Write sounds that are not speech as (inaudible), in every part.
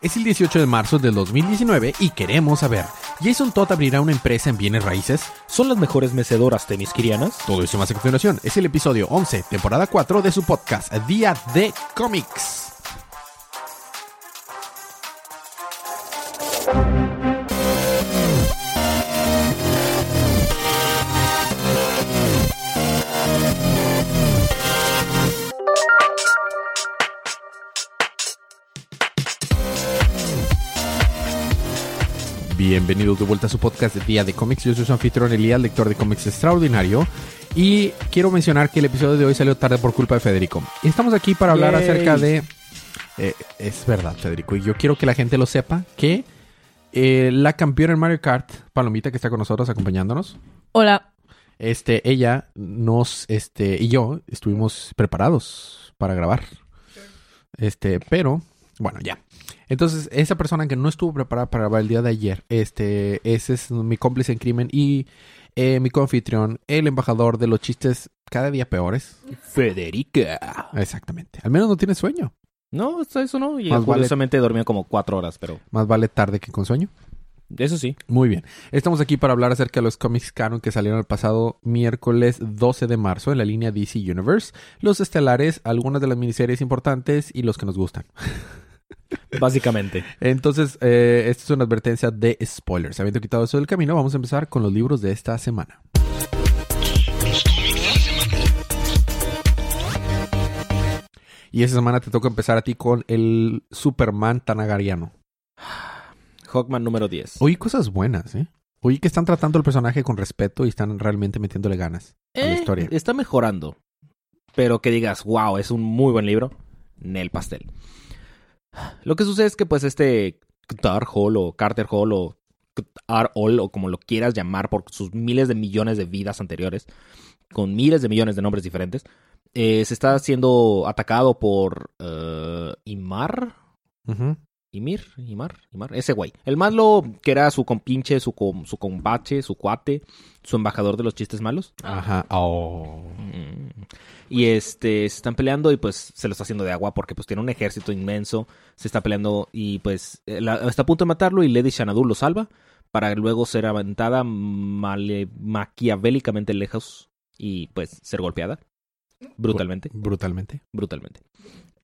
Es el 18 de marzo del 2019 y queremos saber, ¿Jason Todd abrirá una empresa en bienes raíces? ¿Son las mejores mecedoras tenisquirianas? Todo eso más a continuación es el episodio 11, temporada 4 de su podcast Día de Cómics. Bienvenidos de vuelta a su podcast de Día de Cómics. Yo soy su anfitrión Elías, lector de cómics extraordinario. Y quiero mencionar que el episodio de hoy salió tarde por culpa de Federico. Y estamos aquí para hablar Yay. acerca de... eh, es verdad, Federico. Y yo quiero que la gente lo sepa que eh, la campeona en Mario Kart, Palomita, que está con nosotros acompañándonos, Hola. este, ella nos, este, y yo estuvimos preparados para grabar. Este, pero, bueno, ya. Entonces, esa persona que no estuvo preparada para grabar el día de ayer, este, ese es mi cómplice en crimen y eh, mi confitrión, el embajador de los chistes cada día peores. Federica. Exactamente. Al menos no tiene sueño. No, eso no. Y Más vale- curiosamente dormía como cuatro horas, pero Más vale tarde que con sueño. eso sí. Muy bien. Estamos aquí para hablar acerca de los cómics canon que salieron el pasado miércoles 12 de marzo en la línea DC Universe, los estelares, algunas de las miniseries importantes y los que nos gustan. (laughs) (laughs) Básicamente. Entonces, eh, esta es una advertencia de spoilers. Habiendo quitado eso del camino, vamos a empezar con los libros de esta semana. Y esta semana te toca empezar a ti con el Superman Tanagariano. Hawkman número 10. Oí cosas buenas, ¿eh? Oí que están tratando el personaje con respeto y están realmente metiéndole ganas a la Eh, historia. Está mejorando. Pero que digas, wow, es un muy buen libro. Nel pastel. Lo que sucede es que pues este Tar Hall o Carter Hall o Tar Hall o como lo quieras llamar por sus miles de millones de vidas anteriores, con miles de millones de nombres diferentes, eh, se está siendo atacado por eh, Imar. Ujú. Ymir, Imar, Imar, ese güey. El malo que era su compinche, su, com- su combache, su cuate, su embajador de los chistes malos. Ajá. Oh. Mm. Y este, se están peleando y pues se lo está haciendo de agua porque pues tiene un ejército inmenso. Se está peleando y pues eh, la- está a punto de matarlo y Lady Shanadu lo salva para luego ser aventada male- maquiavélicamente lejos y pues ser golpeada. Brutalmente, Brutalmente. brutalmente.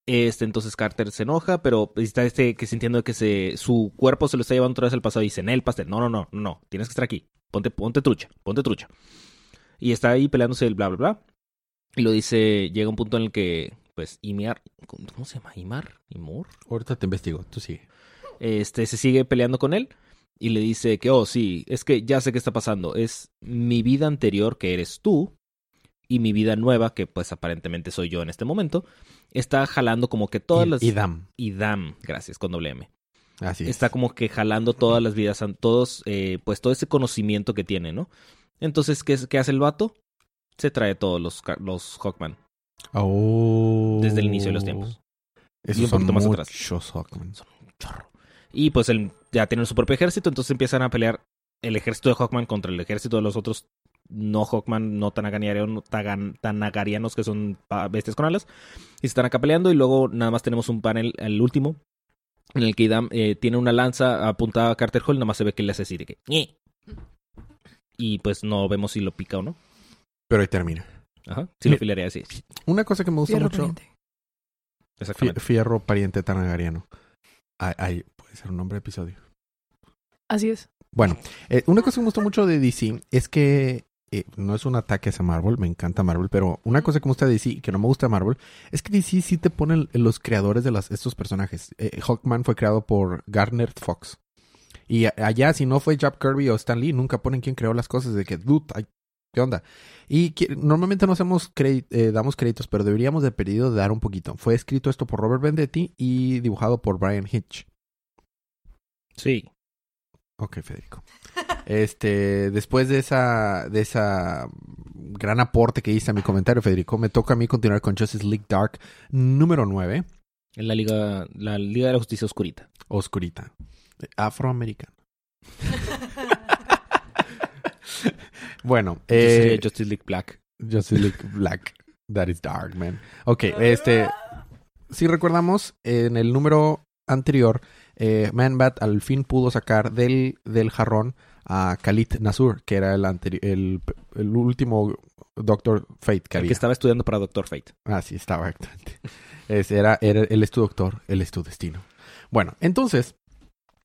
Este, entonces Carter se enoja, pero está este que sintiendo que se, su cuerpo se lo está llevando otra vez al pasado y dice, el pastel, no, no, no, no, tienes que estar aquí, ponte, ponte trucha, ponte trucha. Y está ahí peleándose el bla, bla, bla. Y lo dice, llega un punto en el que, pues, Imar, ¿cómo se llama? Imar, Imur. Ahorita te investigo. Tú sigue. Este, se sigue peleando con él y le dice que, oh, sí, es que ya sé qué está pasando. Es mi vida anterior, que eres tú, y mi vida nueva, que pues aparentemente soy yo en este momento, está jalando como que todas Y- las... Idam. Idam, gracias, con doble M. Así es. Está como que jalando todas las vidas, todos, eh, pues todo ese conocimiento que tiene, ¿no? Entonces, ¿qué, qué hace el vato? Se trae todos los, los Hawkman Oh. desde el inicio de los tiempos. Esos Y un son poquito más atrás. muchos Hawkman. Chorro. Y pues él ya tiene su propio ejército, entonces empiezan a pelear el ejército de Hawkman contra el ejército de los otros no Hawkman, no tagan- Tanagarianos, que son pa- bestias con alas. Y se están acá peleando y luego nada más tenemos un panel, el último, en el que Idam eh, tiene una lanza apuntada a Carter Hall, nada más se ve que le hace así de que... Y pues no vemos si lo pica o no. Pero ahí termina. Ajá. Si lo filaría así. Una cosa que me gusta Fierro mucho. pariente. Exactamente. Fierro pariente tanagariano. Ay, ay, puede ser un nombre de episodio. Así es. Bueno, eh, una cosa que me gustó mucho de DC es que eh, no es un ataque hacia Marvel, me encanta Marvel, pero una cosa que me gusta de DC y que no me gusta de Marvel es que DC sí te pone el- los creadores de las, estos personajes. Eh, Hawkman fue creado por Garner Fox. Y allá, si no fue Jack Kirby o Stan Lee, nunca ponen quién creó las cosas de que, dude, ¿qué onda? Y que- normalmente no hacemos eh, damos créditos, pero deberíamos de pedido de dar un poquito. Fue escrito esto por Robert Vendetti y dibujado por Brian Hitch. Sí. Ok, Federico. Este, después de esa, de esa gran aporte que hice a mi comentario, Federico, me toca a mí continuar con Justice League Dark número 9, En la Liga, la Liga de la Justicia Oscurita. Oscurita. Afroamericano. (laughs) bueno, eh, Justice League Black. Justice League Black. That is dark, man. Ok, este. Si recordamos, en el número anterior, eh, Man-Bat al fin pudo sacar del, del jarrón a Khalid Nasur, que era el, el, el último Doctor Fate que El había. que estaba estudiando para Doctor Fate. Ah, sí, estaba exactamente. Ese era, era, él es tu doctor, él es tu destino. Bueno, entonces,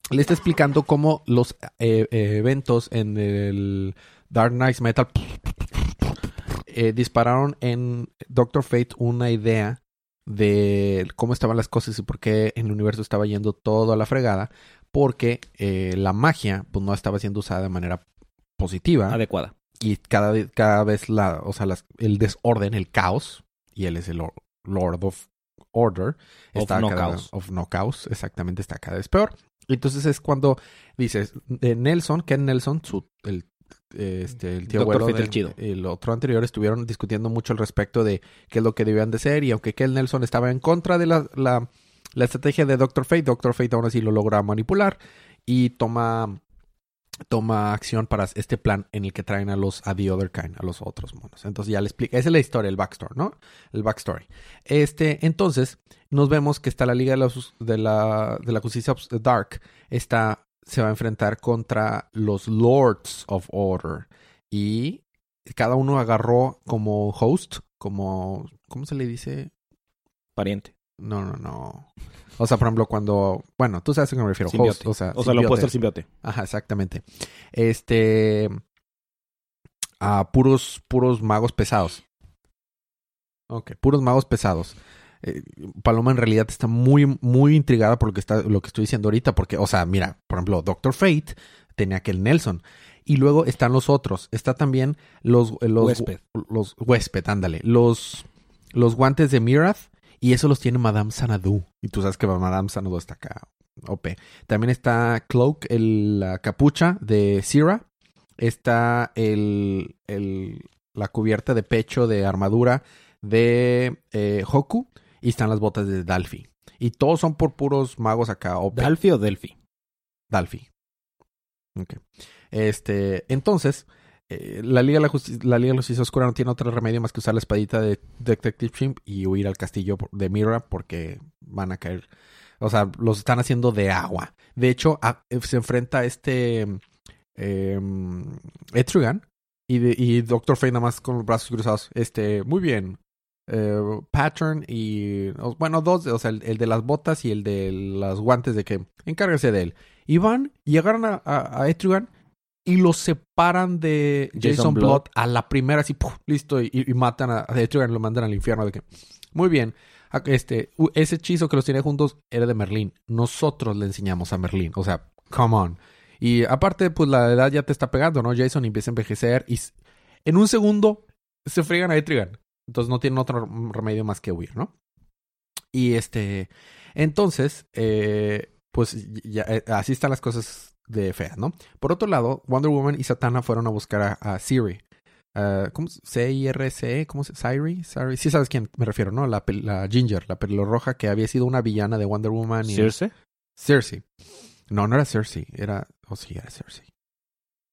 le está explicando cómo los eh, eh, eventos en el Dark Knight Metal eh, dispararon en Doctor Fate una idea de cómo estaban las cosas y por qué en el universo estaba yendo todo a la fregada, porque eh, la magia pues no estaba siendo usada de manera positiva Adecuada. y cada, cada vez la, o sea, las- el desorden, el caos, y él es el Lord- of Order, Of está no cada, caos. of no caos, exactamente, está cada vez peor. Entonces es cuando dices, de Nelson, Ken Nelson, su, el, eh, este, el tío Dr. abuelo del- chido. el otro anterior, estuvieron discutiendo mucho al respecto de qué es lo que debían de ser, y aunque Ken Nelson estaba en contra de la, la, la estrategia de Doctor Fate, Doctor Fate aún así lo logra manipular y toma toma acción para este plan en el que traen a los a the other kind, a los otros monos. Entonces ya le explica, esa es la historia, el backstory, ¿no? El backstory. Este, entonces, nos vemos que está la Liga de la, de la, de la Justicia Dark, está, se va a enfrentar contra los Lords of Order. Y cada uno agarró como host, como, ¿cómo se le dice? Pariente. No, no, no. O sea, por ejemplo, cuando, bueno, tú sabes a qué me refiero. Host, o sea, O sea, lo opuesto al simbiote. Ajá, exactamente. Este. A puros, puros magos pesados. Ok, puros magos pesados. Eh, Paloma en realidad está muy, muy intrigada por lo que, está, lo que estoy diciendo ahorita. Porque, o sea, mira, por ejemplo, Doctor Fate tenía aquel Nelson. Y luego están los otros. Está también los. eh, los Huésped. Los huésped, ándale. Los, los guantes de Mirath. Y eso los tiene Madame Sanadu. Y tú sabes que Madame Sanadu está acá. OP. También está Cloak, el- la capucha de Sira. Está el, el- la cubierta de pecho de armadura de eh, Hoku. Y están las botas de Dalfi. Y todos son por puros magos acá. OP. ¿Dalfi o Delphi? Dalfi. Ok. Este, entonces, eh, la, Liga de la, Justi- la Liga de la Justicia Oscura no tiene otro remedio más que usar la espadita de Detective Chimp y huir al castillo de Mira porque van a caer. O sea, los están haciendo de agua. De hecho, a- se enfrenta a este eh, Etrigan y, Doctor Fate nada más con los brazos cruzados. Este, muy bien. Eh, pattern y bueno, dos, o sea, el, de las botas y el de los guantes de que encárguese de él. Y van a, a, a Etrigan y los separan de Jason, Jason Blood. Blood. a la primera, así, ¡puf! listo, y, y matan a, Etrigan y lo mandan al infierno. De que, muy bien, este, ese hechizo que los tenía juntos era de Merlín. Nosotros le enseñamos a Merlín, o sea, come on. Y aparte, pues la edad ya te está pegando, ¿no? Jason empieza a envejecer y en un segundo se friegan a Etrigan. Entonces no tienen otro remedio más que huir, ¿no? Y este, entonces, eh, pues ya, eh, así están las cosas de feas, ¿no? Por otro lado, Wonder Woman y Satana fueron a buscar a, a Siri. Ah, ¿Cómo C-I-R-C? ¿Cómo se Siri? Siri. Sí sabes quién me refiero, ¿no? La, Ginger, la pelirroja que había sido una villana de Wonder Woman. Y ¿Circe? Cersei. No, no era Cersei. Era... Oh, sí, era Cersei.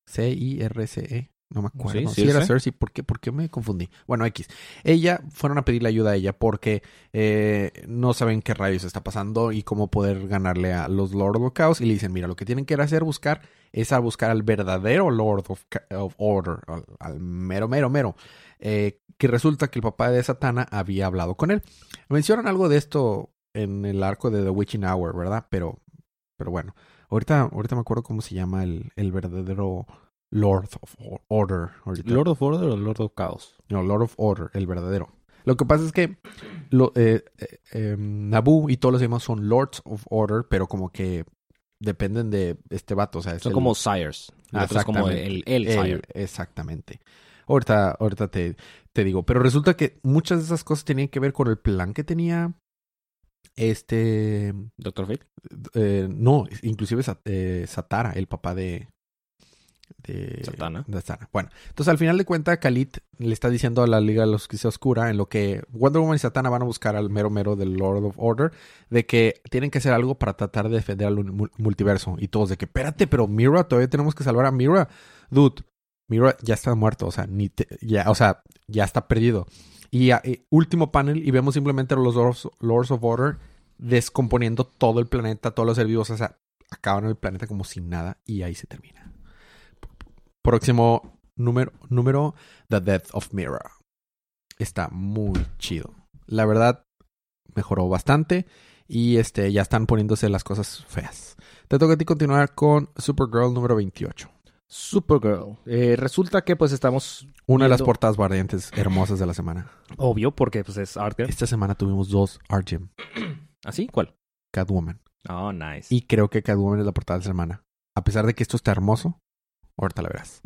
C-I-R-C-E. No me acuerdo. Sí, Sí, era Circe. Cersei. ¿Por qué? ¿Por qué me confundí? Bueno, X. Ella, fueron a pedirle ayuda a ella porque eh, no saben qué rayos está pasando y cómo poder ganarle a los Lord of Chaos. Y le dicen, mira, lo que tienen que hacer buscar es a buscar al verdadero Lord of, of Order. Al, al mero, mero, mero. Eh, que resulta que el papá de Satana había hablado con él. Mencionan algo de esto en el arco de The Witching Hour, ¿verdad? Pero, pero bueno, ahorita, ahorita me acuerdo cómo se llama el, el verdadero Lord of Or- Order. ahorita. ¿Lord of Order o Lord of Chaos? No, Lord of Order, el verdadero. Lo que pasa es que lo, eh, eh, em, Naboo y todos los demás son Lords of Order, pero como que dependen de este vato. O sea, es Son el- como Sires. Ah, como el, el, el- Sire. exactamente. Ahorita, ahorita te, te digo. Pero resulta que muchas de esas cosas tenían que ver con el plan que tenía este... Doctor Fate. eh, no, inclusive Sa- eh, Satara, el papá de... de Satana. de Satana. Bueno, entonces al final de cuentas, Khalid le está diciendo a la Liga de la Justicia Oscura en lo que Wonder Woman y Satana van a buscar al mero mero del Lord of Order, de que tienen que hacer algo para tratar de defender al multiverso. Y todos de que, espérate, pero Mira, todavía tenemos que salvar a Mira. Dude, Mira ya está muerto, o sea, ni te- ya, o sea, ya está perdido. Y eh, último panel y vemos simplemente a los Lords, Lords of Order descomponiendo todo el planeta, todos los seres vivos, o sea, acaban el planeta como sin nada y ahí se termina. Próximo número, número The Death of Mira. Está muy chido. La verdad, mejoró bastante y este ya están poniéndose las cosas feas. Te toca a ti continuar con Supergirl número 28. Supergirl. Eh, resulta que pues estamos Una de las portadas barrientes hermosas de la semana. obvio porque pues es art. Esta semana tuvimos dos Art Gem, (clears throat) ¿Así? ¿Cuál? Catwoman. Oh, nice. Y creo que Catwoman es la portada de la semana. A pesar de que esto está hermoso, ahorita la verás.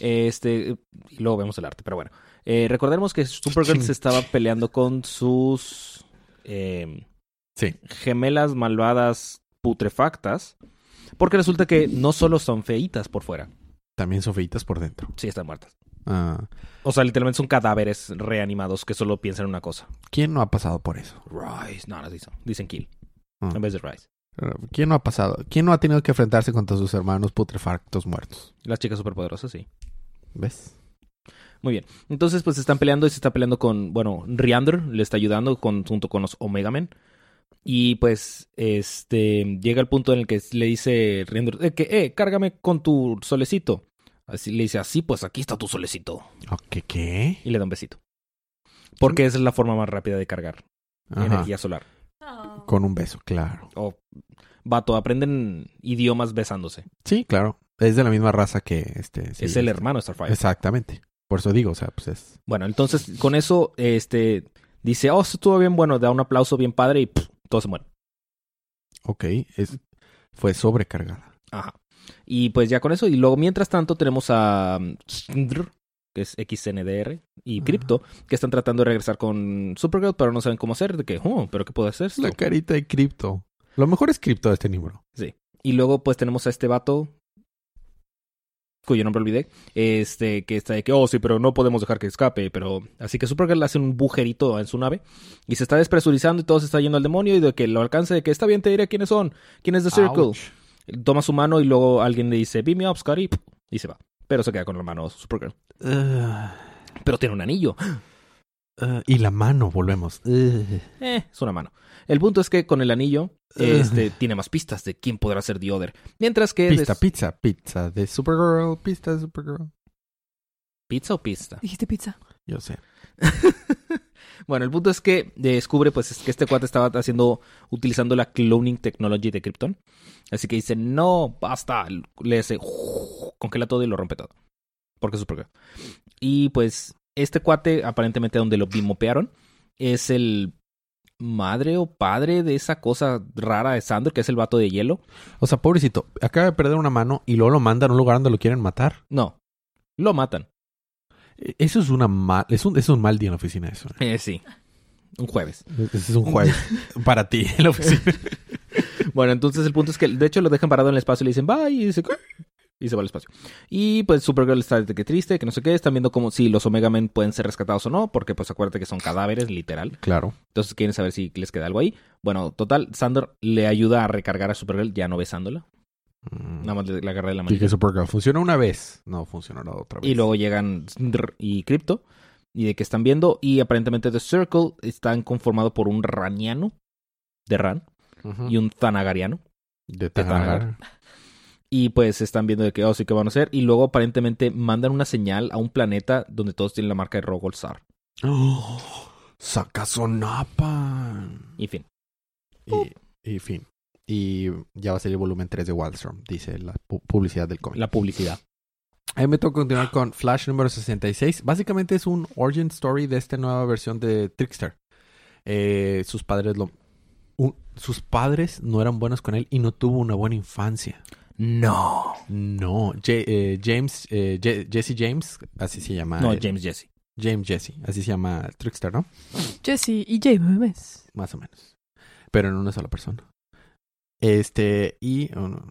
Este, y luego vemos el arte, pero bueno. Eh, recordemos que Supergirl se estaba peleando con sus eh, Sí. gemelas malvadas putrefactas. Porque resulta que no solo son feitas por fuera, También son feitas por dentro. sí están muertas. Ah, O sea, literalmente son cadáveres reanimados que solo piensan en una cosa. ¿Quién no ha pasado por eso? Rise. No, no dicen. Dicen kill. Ah. En vez de rise. ¿Quién no ha pasado? ¿Quién no ha tenido que enfrentarse contra sus hermanos putrefactos muertos? Las chicas superpoderosas, sí. ¿Ves? Muy bien. Entonces, pues se están peleando y se está peleando con, bueno, Riander le está ayudando con, junto con los Omega Men. Y pues, este, llega el punto en el que le dice Riander, eh, que, eh, cárgame con tu solecito. Así le dice, así, pues aquí está tu solecito. ¿Qué? ¿Qué? Y le da un besito. Porque esa es la forma más rápida de cargar Ajá. energía solar. Con un beso, claro. O, vato, aprenden idiomas besándose. Sí, claro. Es de la misma raza que este. sí, es el hermano de Starfire. Exactamente. Por eso digo, o sea, pues es. Bueno, entonces con eso, este, dice, oh, estuvo bien bueno, da un aplauso bien padre y pff, todo se muere. Ok. Es, fue sobrecargada. Ajá. Y pues ya con eso, y luego mientras tanto tenemos a Xndr, que es XNDR, y. Crypto, que están tratando de regresar con Supergirl, pero no saben cómo hacer, de que, oh, pero ¿qué puedo hacer esto? La carita de cripto. Lo mejor es cripto de este libro. Y luego pues tenemos a este vato, cuyo nombre olvidé, este, que está de que, oh, sí, pero no podemos dejar que escape, pero... Así que Supergirl hace un bujerito en su nave, y se está despresurizando y todo se está yendo al demonio, y de que lo alcance, de que está bien, te diré quiénes son, quién es The Circle. Ouch. Toma su mano y luego alguien le dice, beam me up, Scotty, y se va. Pero se queda con la mano Supergirl. Ugh. Pero tiene un anillo. Uh, (gasps) y la mano, volvemos. Eh, es una mano. El punto es que con el anillo, este, tiene más pistas de quién podrá ser The Other. Mientras que... Pista, des- pizza, pizza de Supergirl, pista de Supergirl. ¿Pizza o pista? Dijiste pizza. Yo sé. (laughs) bueno, el punto es que descubre pues es que este cuate estaba haciendo, utilizando la cloning technology de Krypton. Así que dice, no, basta. Le hace, congela todo y lo rompe todo. Porque es Supergirl. Y pues este cuate, aparentemente donde lo bimopearon, es el madre o padre de esa cosa rara de Sandor, que es el vato de hielo. O sea, pobrecito, acaba de perder una mano y luego lo mandan a un lugar donde lo quieren matar. No, lo matan. Eso es una mal, es un, es un mal día en la oficina eso. Eh, sí, un jueves. Ese es un jueves (laughs) para ti en la oficina. (laughs) Bueno, entonces el punto es que, de hecho, lo dejan parado en el espacio y le dicen bye y dice. Y se va al espacio. Y pues Supergirl está de que triste, que no sé qué. Están viendo como si los Omega Men pueden ser rescatados o no, porque pues acuérdate que son cadáveres, literal. Claro. Entonces quieren saber si les queda algo ahí. Bueno, total, Sander le ayuda a recargar a Supergirl, ya no besándola. Nada más le agarra de la Y mano. que Supergirl funciona una vez. No funcionará otra vez. Y luego llegan y Crypto. Y de que están viendo. Y aparentemente The Circle están conformado por un Raniano. De Ran. Y un Zanagariano. de Tanagar. Y pues están viendo de que, oh, sí, ¿qué van a hacer? Y luego aparentemente mandan una señal a un planeta donde todos tienen la marca de Rogolzar. ¡Oh! Sakazonapa. Y fin. Y, y fin. Y ya va a salir el volumen 3 de Wildstorm, dice la pu- publicidad del cómic. La publicidad. A mí me toca continuar con Flash número 66. Básicamente es un origin story de esta nueva versión de Trickster. Eh, sus padres lo... un- sus padres no eran buenos con él y no tuvo una buena infancia. No. No. Eh, James, eh, Je- Jesse James, así se llama. No, James Jesse. James Jesse, así se llama el Trickster, ¿no? Jesse y James. Más o menos. Pero en una sola persona. Este, y... oh, no,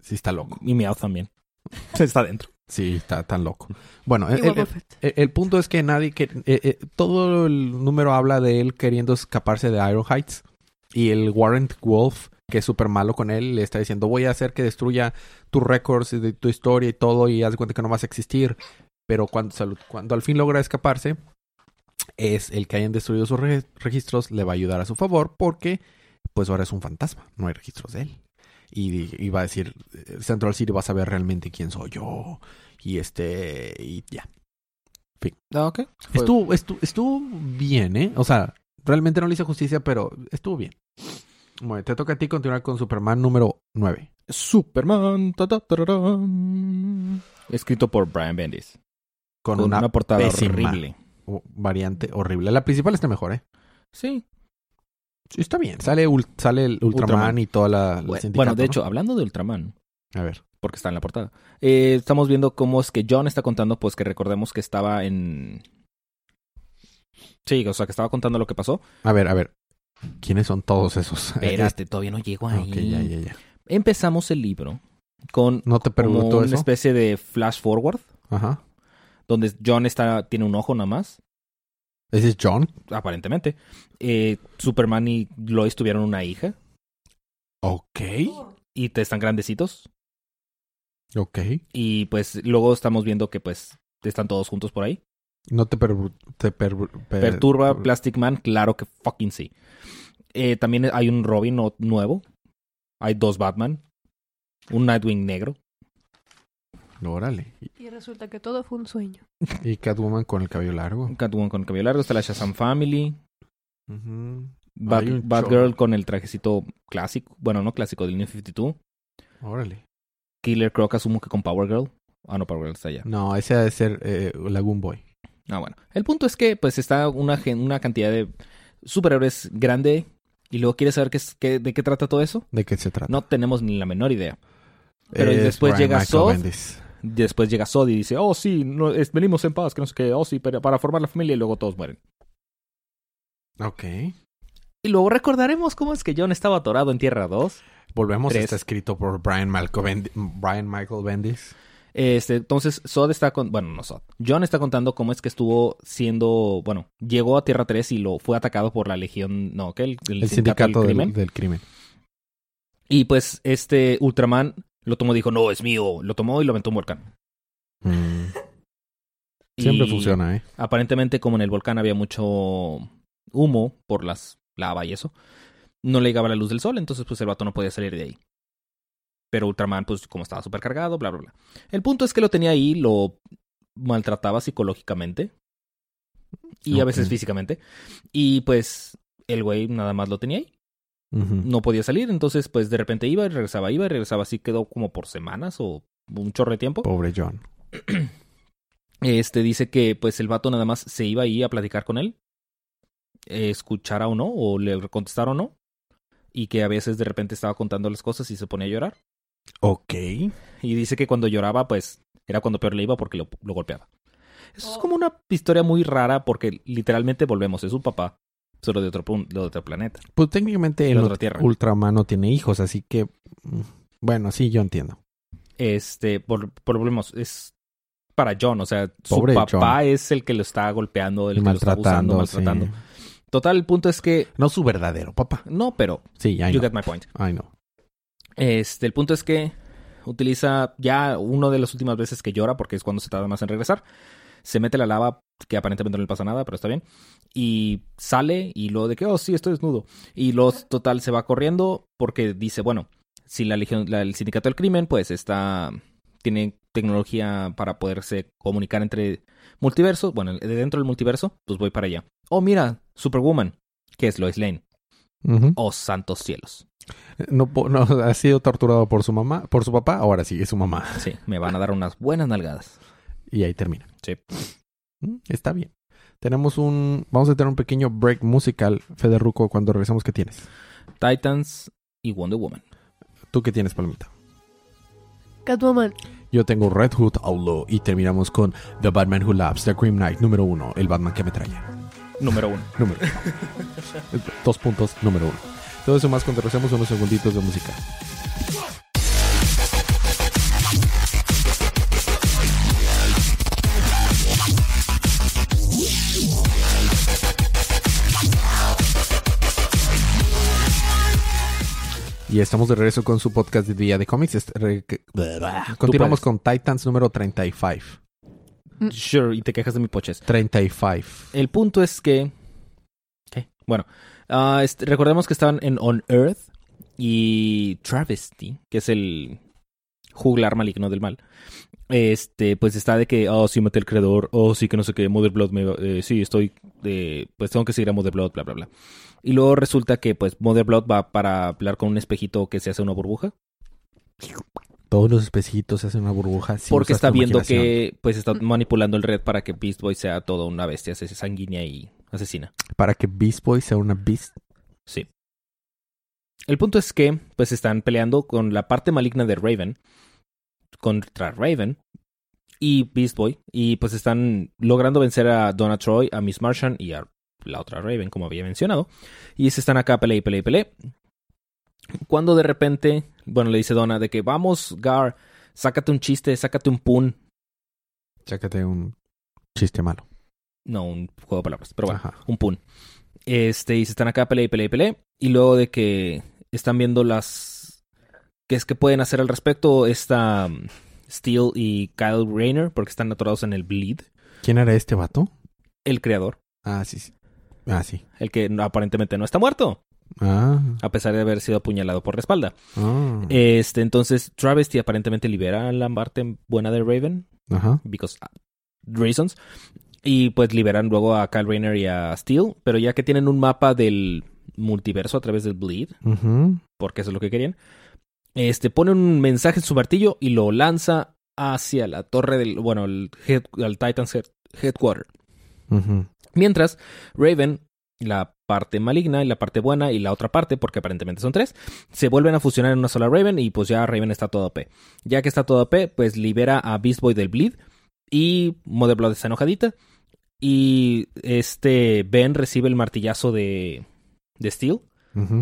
sí está loco. Y Meow también. (laughs) Está dentro. Sí, está tan loco. Bueno, el, Igual el- Buffett. el- el punto es que nadie... Que, eh, eh, todo el número habla de él queriendo escaparse de Iron Heights. Y el Warrant Wolf, que es súper malo con él, le está diciendo, voy a hacer que destruya tus récords y de tu historia y todo y haz de cuenta que no vas a existir. Pero cuando, cuando al fin logra escaparse, es el que hayan destruido sus re- registros le va a ayudar a su favor porque pues ahora es un fantasma, no hay registros de él. Y iba a decir, eh, Central City va a saber realmente quién soy yo. Y este, y ya. Ah, ok. Fue- Estuvo, estuvo, estuvo bien, ¿eh? O sea, realmente no le hice justicia, pero estuvo bien. Bueno, te toca a ti continuar con Superman número 9. Superman. ta, ta, tararán. Escrito por Brian Bendis. Con, Con una, una, portada pésima horrible. o- variante horrible. La principal está mejor, ¿eh? Sí. Está bien. Sale, el Ultraman, Ultraman. y toda la, Bueno, de ¿no? hecho, hablando de Ultraman, A ver. porque está en la portada, eh, estamos viendo cómo es que John está contando, pues que recordemos que estaba en... Sí, o sea, que estaba contando lo que pasó. A ver, a ver. ¿Quiénes son todos esos? (laughs) Espérate, todavía no llego ahí. Ya, ya, ya. Empezamos el libro con ¿No te como una eso? especie de flash forward, Ajá. donde John está, tiene un ojo nada más, ¿Ese es John? aparentemente. Eh, Superman y Lois tuvieron una hija Ok. y te están grandecitos. Ok. Y pues luego estamos viendo que pues están todos juntos por ahí. ¿No te, per- te per- per- Perturba Plastic Man, claro que fucking sí. Eh, también hay un Robin nuevo. Hay dos Batman. Un Nightwing negro. Órale. Y resulta que todo fue un sueño. Y Catwoman con el cabello largo. Catwoman con el cabello largo. Está la Shazam Family. Hay un Batgirl con el trajecito clásico. Bueno, no clásico, del New 52. Órale. Killer Croc asumo que con Power Girl. Ah, no, Power Girl está allá. No, ese ha de ser eh, Lagoon Boy. Ah, bueno. El punto es que pues está una, una cantidad de superhéroes grande. Y luego quieres saber qué es, qué- de qué trata todo eso. ¿De qué se trata? No tenemos ni la menor idea. pero Es después Brian llega. Bendis. Después llega Sod y dice, oh sí, no, es- venimos en paz, que no sé qué, oh sí, pero para formar la familia y luego todos mueren. Ok. Y luego recordaremos cómo es que John estaba atorado en Tierra 2. Volvemos. Tres. Está escrito por Brian, Brian Michael Bendis. Este, entonces Sod está con, bueno, no Sod. John está contando cómo es que estuvo siendo, bueno, llegó a Tierra 3 y lo fue atacado por la Legión, no, ¿qué? El, el El sindicato del del, crimen. del crimen. Y pues este Ultraman lo tomó y dijo, no, es mío. Lo tomó y lo aventó un volcán. Mm. Siempre Y funciona, ¿eh? Aparentemente, como en el volcán había mucho humo por las lava y eso, no le llegaba la luz del sol, entonces pues el vato no podía salir de ahí. Pero Ultraman, pues como estaba súper cargado, bla, bla, bla. El punto es que lo tenía ahí, lo maltrataba psicológicamente y a veces físicamente. Y pues el güey nada más lo tenía ahí. No podía salir, entonces pues de repente iba y regresaba, iba y regresaba. Así quedó como por semanas o un chorro de tiempo. Pobre John. (clears throat) Este dice que pues el vato nada más se iba ahí a platicar con él, escuchara o no, o le contestara o no, y que a veces de repente estaba contando las cosas y se ponía a llorar. Ok. Y dice que cuando lloraba, pues era cuando peor le iba porque lo, lo golpeaba. Eso es Oh. como una historia muy rara porque literalmente volvemos, es un papá, solo de otro, pun- de otro planeta. Pues técnicamente el. Ultraman no tiene hijos, así que... mm, Bueno, sí, yo entiendo. Este, por, por volvemos, es para John, o sea, Pobre su papá John. es el que lo está golpeando, el que lo está Maltratando, abusando, maltratando. sí. Total, el punto es que, No su verdadero papá. no, pero Sí, I You know. get my point. I know. Este, el punto es que utiliza ya uno de las últimas veces que llora, porque es cuando se tarda más en regresar. Se mete la lava, que aparentemente no le pasa nada, pero está bien. Y sale y luego de que, oh, sí, estoy desnudo. Y luego, total, se va corriendo porque dice, bueno, si la legión, la- el sindicato del crimen, pues está, tiene tecnología para poderse comunicar entre multiversos, bueno, de dentro del multiverso, pues voy para allá. Oh, mira, Superwoman, que es Lois Lane. Oh, santos cielos. No, po- no, ha sido torturado por su mamá, por su papá, ahora sí, es su mamá. Sí, me van a dar unas buenas nalgadas. Y ahí termina. Sí. Mm, Está bien. Tenemos un... Vamos a tener un pequeño break musical, Federuco, cuando regresemos. ¿Qué tienes? Titans y Wonder Woman. ¿Tú qué tienes, Palomita? Catwoman. Yo tengo Red Hood Outlaw y terminamos con The Batman Who Laughs, The Cream Knight, número uno, el Batman que ametralla. Número uno. Número (laughs) Dos puntos, número uno. Todo eso más cuando regresemos unos segunditos de música. Y estamos de regreso con su podcast de Día de Cómics. Este- Continuamos con Titans número 35. Sure, y te quejas de mi poches. 35. El punto es que... ¿Qué? Bueno, Ah, este, recordemos que estaban en On Earth y Travesty, que es el juglar maligno del mal. Este, pues está de que, oh, sí maté al creador, oh, sí que no sé qué, Mother Blood, me, eh, sí, estoy, eh, pues tengo que seguir a Mother Blood, bla, bla, bla. Y luego resulta que, pues, Mother Blood va para hablar con un espejito que se hace una burbuja. Todos los espejitos se hacen una burbuja. sin porque está viendo que, pues, está manipulando el red para que Beast Boy sea toda una bestia sanguínea y asesina. Para que Beast Boy sea una Beast. Sí. El punto es que, pues, están peleando con la parte maligna de Raven contra Raven y Beast Boy. Y pues están logrando vencer a Donna Troy, a Miss Martian y a la otra Raven, como había mencionado. Y se están acá pelea y pelea y pelea. Cuando de repente, bueno, le dice Donna de que vamos, Gar, sácate un chiste, sácate un pun. Chácate un chiste malo. No, un juego de palabras, pero bueno. Ajá. un pun. Este, y se están acá pelea y pelea y pelea. Y luego de que están viendo las. ¿Qué es que pueden hacer al respecto? Esta. Um, Steel y Kyle Rayner, porque están atorados en el bleed. ¿Quién era este vato? El creador. Ah, sí, sí. Ah, sí. El que aparentemente no está muerto. Ah. A pesar de haber sido apuñalado por la espalda. ah. Este, entonces, Travesty aparentemente libera a la parte buena de Raven. Ajá. because uh, reasons. Y pues liberan luego a Kyle Rayner y a Steel. Pero ya que tienen un mapa del multiverso a través del Bleed, porque eso es lo que querían, este pone un mensaje en su martillo y lo lanza hacia la torre del, bueno, el head- Titan's head- headquarter. Mientras Raven, la parte maligna y la parte buena y la otra parte, porque aparentemente son tres, se vuelven a fusionar en una sola Raven y pues ya Raven está todo OP. Ya que está todo OP, pues libera a Beast Boy del Bleed y Mother Blood está enojadita. Y este Ben recibe el martillazo de, de Steel,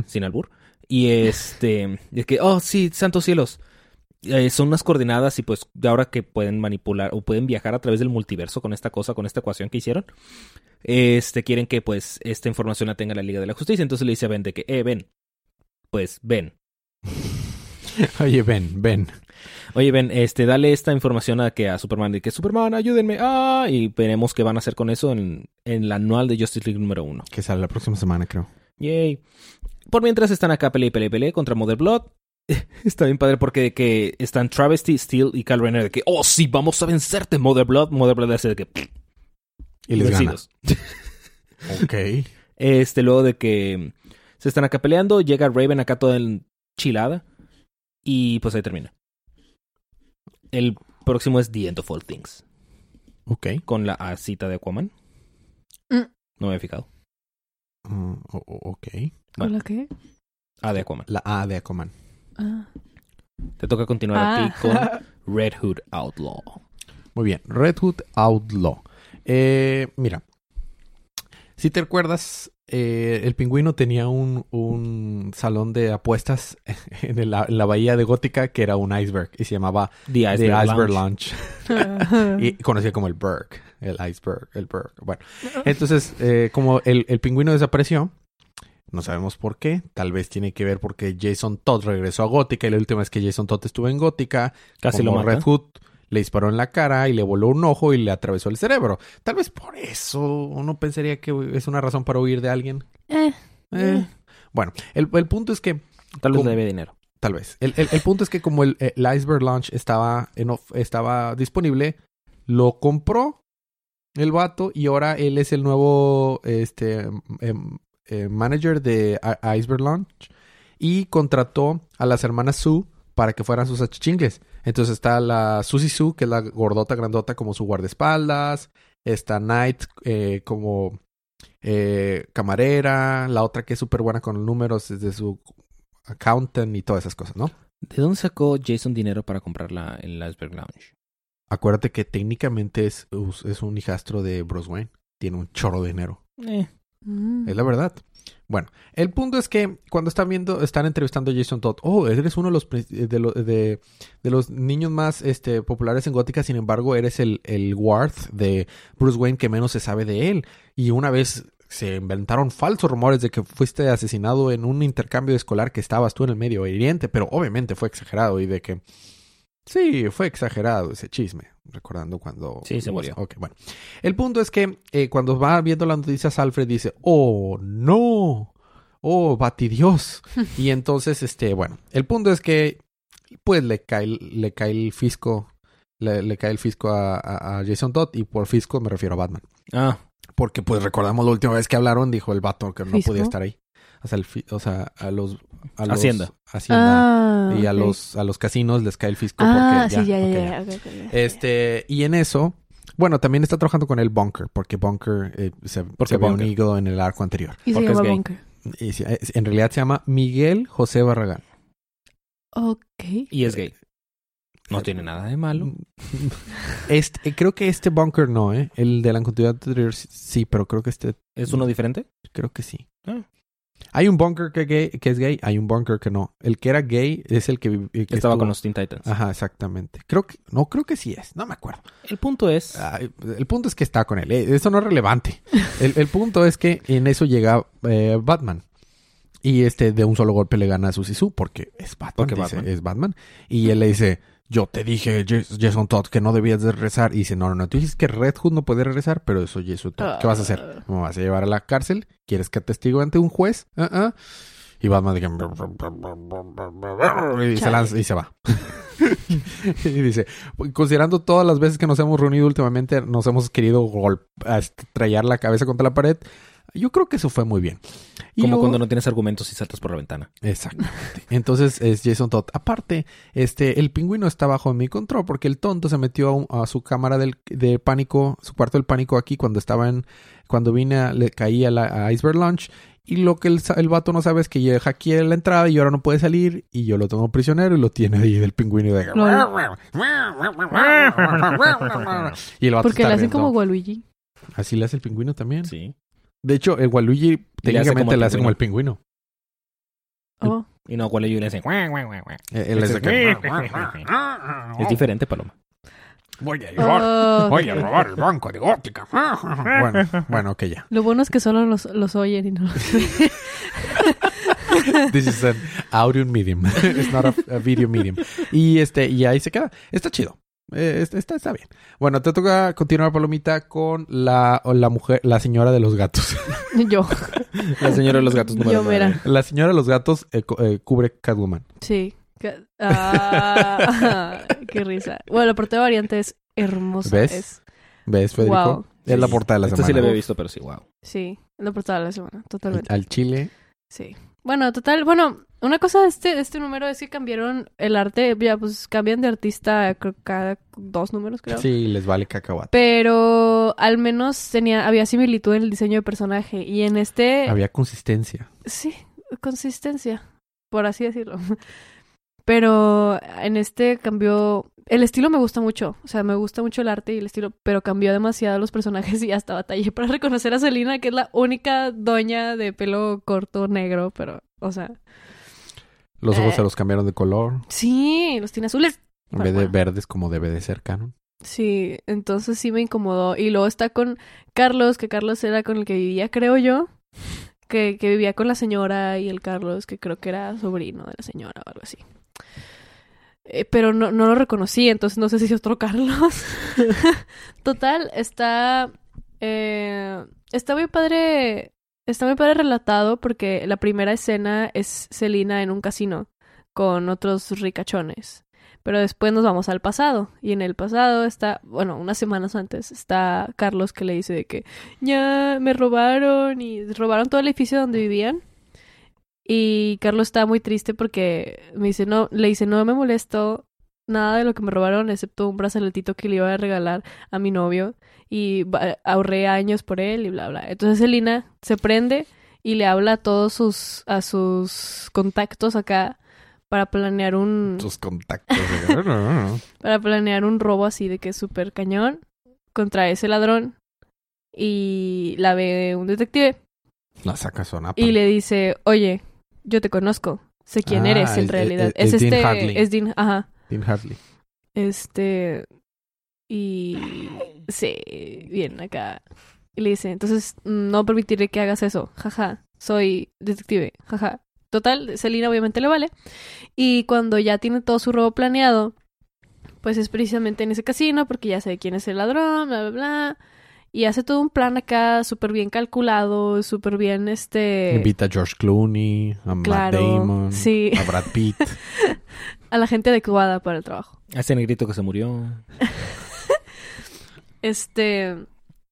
sin albur. Y este, es que, oh sí, santos cielos. Eh, son unas coordenadas y pues ahora que pueden manipular o pueden viajar a través del multiverso con esta cosa, con esta ecuación que hicieron, este quieren que pues esta información la tenga la Liga de la Justicia. Entonces le dice a Ben de que, eh, Ben, pues Ben. (laughs) Oye, ven, ven. Oye, Ben, este, dale esta información a que a Superman de que Superman, ayúdenme, ah, y veremos qué van a hacer con eso en, en la anual de Justice League número uno. Que sale la próxima semana, creo. Yay. Por mientras están acá pele y pele pele contra Mother Blood. (laughs) Está bien padre porque de que están Travesty, Steel y Kyle Rayner de que, oh sí, vamos a vencerte, Mother Blood. Mother Blood hace de que, Y les gana. vencidos. (laughs) Ok. Este, luego de que se están acá peleando, llega Raven acá toda enchilada. Y pues ahí termina. El próximo es The End of All Things. Ok. Con la cita de Aquaman. Mm. No me había fijado. Ah, o- ok. ¿Con la qué? A de Aquaman. La A de Aquaman. Ah. Te toca continuar Ah. aquí con (laughs) Red Hood Outlaw. Muy bien. Red Hood Outlaw. Eh, mira. Si te recuerdas, eh, el pingüino tenía un, un salón de apuestas (laughs) en, el- en la bahía de Gótica que era un iceberg y se llamaba The The Iceberg, Iceberg Lounge. Lounge. (laughs) y conocía como el Berg, el iceberg, el Berg. Bueno, (laughs) entonces, eh, como el, el pingüino desapareció, no sabemos por qué. Tal vez tiene que ver porque Jason Todd regresó a Gótica y la última vez que Jason Todd estuvo en Gótica, Casi lo mata. Red Hood le disparó en la cara y le voló un ojo y le atravesó el cerebro. Tal vez por eso uno pensaría que es una razón para huir de alguien. Eh, Eh, Bueno, el, el punto es que Tal vez le debe dinero. Tal vez. El, el- el punto es que como el, el Iceberg Launch estaba, en of- estaba disponible, lo compró el vato y ahora él es el nuevo este, em, eh, manager de Iceberg Launch y contrató a las hermanas Sue para que fueran sus achichingles. Entonces está la Susie Sue, que es la gordota grandota como su guardaespaldas. Está Knight eh, como eh, camarera. La otra que es súper buena con números es de su accountant y todas esas cosas, ¿no? ¿De dónde sacó Jason dinero para comprar la, Iceberg Lounge? Acuérdate que técnicamente es, es un hijastro de Bruce Wayne. Tiene un chorro de dinero. Eh, mm. Es la verdad. Bueno, el punto es que cuando están viendo, están entrevistando a Jason Todd, oh, eres uno de los pri- de, lo- de, de los niños más este, populares en Gótica, sin embargo, eres el, el ward de Bruce Wayne que menos se sabe de él. Y una vez se inventaron falsos rumores de que fuiste asesinado en un intercambio escolar que estabas tú en el Medio Oriente, pero obviamente fue exagerado y de que sí, fue exagerado ese chisme, recordando cuando Sí, se murió. Ok, bueno. El punto es que eh, cuando va viendo las noticias, Alfred dice, oh, no, oh, Batidios. (laughs) y entonces, este, bueno, el punto es que, pues le cae, le cae el fisco, le, le cae el fisco a, a- a Jason Todd y por fisco me refiero a Batman. Ah, Porque pues recordamos la última vez que hablaron, dijo el vato que no ¿Fisco? podía estar ahí. O sea, el fi- o sea a los... A los Hacienda. Hacienda. Ah, y a los, a los casinos les cae el fisco Ah, porque sí, ya, ya, ok, ya. Este, y en eso, bueno, también está trabajando con el Bunker, porque Bunker eh, se, ¿Por se qué había Bunker? unido en el arco anterior. Y se porque es llama gay. Bunker. Y se- es- en realidad se llama Miguel José Barragán. Ok. y es gay. No tiene nada de malo. (laughs) Este, eh, creo que este Bunker no, ¿eh? El de la continuidad anterior sí- sí, pero creo que este, ¿Es uno diferente? creo que sí. Ah. Hay un Bunker que, gay- que es gay, hay un Bunker que no. El que era gay es el que, eh, que Estaba estuvo- con los Teen Titans. Ajá, exactamente. Creo que, no, creo que sí es, no me acuerdo. El punto es... El punto es que está con él. eh, Eso no es relevante. (laughs) El, el punto es que en eso llega eh, Batman. Y este de un solo golpe le gana a Susisu porque es Batman. Porque dice, Batman. Es Batman. Y él le dice, yo te dije, Jas- Jason Todd, que no debías de regresar. Y dice, no, no, no. Tú dices que Red Hood no puede regresar, pero eso Jason Todd. ¿Qué vas a hacer? ¿Me vas a llevar a la cárcel? ¿Quieres que testigo ante un juez? Ah, ah. Y Batman dice, y se lanza y se va. (laughs) y dice, considerando todas las veces que nos hemos reunido últimamente, nos hemos querido estrellar la cabeza contra la pared. Yo creo que eso fue muy bien. Y Como luego- cuando no tienes argumentos y saltas por la ventana. Exactamente. (laughs) Entonces es Jason Todd. Aparte, este, el pingüino está bajo mi control porque el tonto se metió a, un- a su cámara del, de pánico, su cuarto del pánico aquí cuando estaba en, cuando vine, a- le caí a la a Iceberg Launch. Y lo que el, sa- el vato no sabe es que yo hackeé la entrada y ahora no puede salir. Y yo lo tengo prisionero y lo tiene ahí del pingüino de... (laughs) y el vato Porque le hacen como Waluigi. Así le hace el pingüino también. Sí. De hecho, el Waluigi técnicamente le hace como el pingüino. Oh. Y no, ¿cuál le hace? Es diferente, Paloma. Voy a Oh, Voy a robar el banco de Gótica. bueno, bueno, ok, ya. Lo bueno es que solo los, los oyen y no los ven. This is an audio medium. (laughs) It's not a, a video medium. Y este, y ahí se queda. Está chido. Eh, está, está, está bien. Bueno, te toca continuar, Palomita, con la, la mujer, la señora de los gatos. (laughs) Yo, La señora de los gatos número Yo, nueve. mira. la señora de los gatos eh, eh, cubre Catwoman. sí. Que- Ah, (laughs) qué risa. Bueno, la portada variante es hermosa. ¿Ves? Es, ¿Ves, Federico? Wow. Es la portada de la Esta semana. sí la había visto, pero sí, wow. sí, la portada de la semana, totalmente. Al chile. Sí. Bueno, total, bueno, una cosa de este, de este número es que cambiaron el arte, ya pues cambian de artista cada dos números, creo. Sí, les vale cacahuate. Pero al menos tenía, había similitud en el diseño de personaje. Y en este. Había consistencia. Sí, consistencia, por así decirlo. (laughs) Pero en este cambió. El estilo me gusta mucho. O sea, me gusta mucho el arte y el estilo, pero cambió demasiado los personajes y hasta batallé para (laughs) reconocer a Selina, que es la única doña de pelo corto negro, pero, o sea. Los ojos Eh. se los cambiaron de color. Sí, los tiene azules. En vez de verdes como debe de ser canon. Sí, entonces sí me incomodó. Y luego está con Carlos, que Carlos era con el que vivía, creo yo. Que, que vivía con la señora y el Carlos, que creo que era sobrino de la señora o algo así. Eh, pero no, no lo reconocí, entonces no sé si es otro Carlos. (laughs) Total, está. eh, está muy padre. Está muy padre relatado porque la primera escena es Celina en un casino con otros ricachones. Pero después nos vamos al pasado. Y en el pasado está, bueno, unas semanas antes, está Carlos que le dice de que ya me robaron y robaron todo el edificio donde vivían. Y Carlos está muy triste porque me dice, no, le dice, no me molesto nada de lo que me robaron excepto un braceletito que le iba a regalar a mi novio. Y ahorré años por él y bla, bla. Entonces Elina se prende y le habla a todos sus, a sus contactos acá para planear un Tus contactos. (laughs) para planear un robo así de que es súper cañón contra ese ladrón y la ve un detective La saca sonapa. y le dice, oye, yo te conozco, sé quién Ah, eres en es- realidad. es- Es, es Dean este, Hartley. es Dean, ajá, Dean Hartley. este, y (coughs) sí, bien acá. Y le dice, entonces no permitiré que hagas eso, jaja, soy detective, jaja. Total, Selina obviamente le vale. Y cuando ya tiene todo su robo planeado, pues es precisamente en ese casino, porque ya sabe quién es el ladrón, bla, bla, bla. Y hace todo un plan acá súper bien calculado, súper bien este... Invita a George Clooney, a Matt Damon, sí. a Brad Pitt. (laughs) a la gente adecuada para el trabajo. A ese negrito que se murió. (laughs) Este,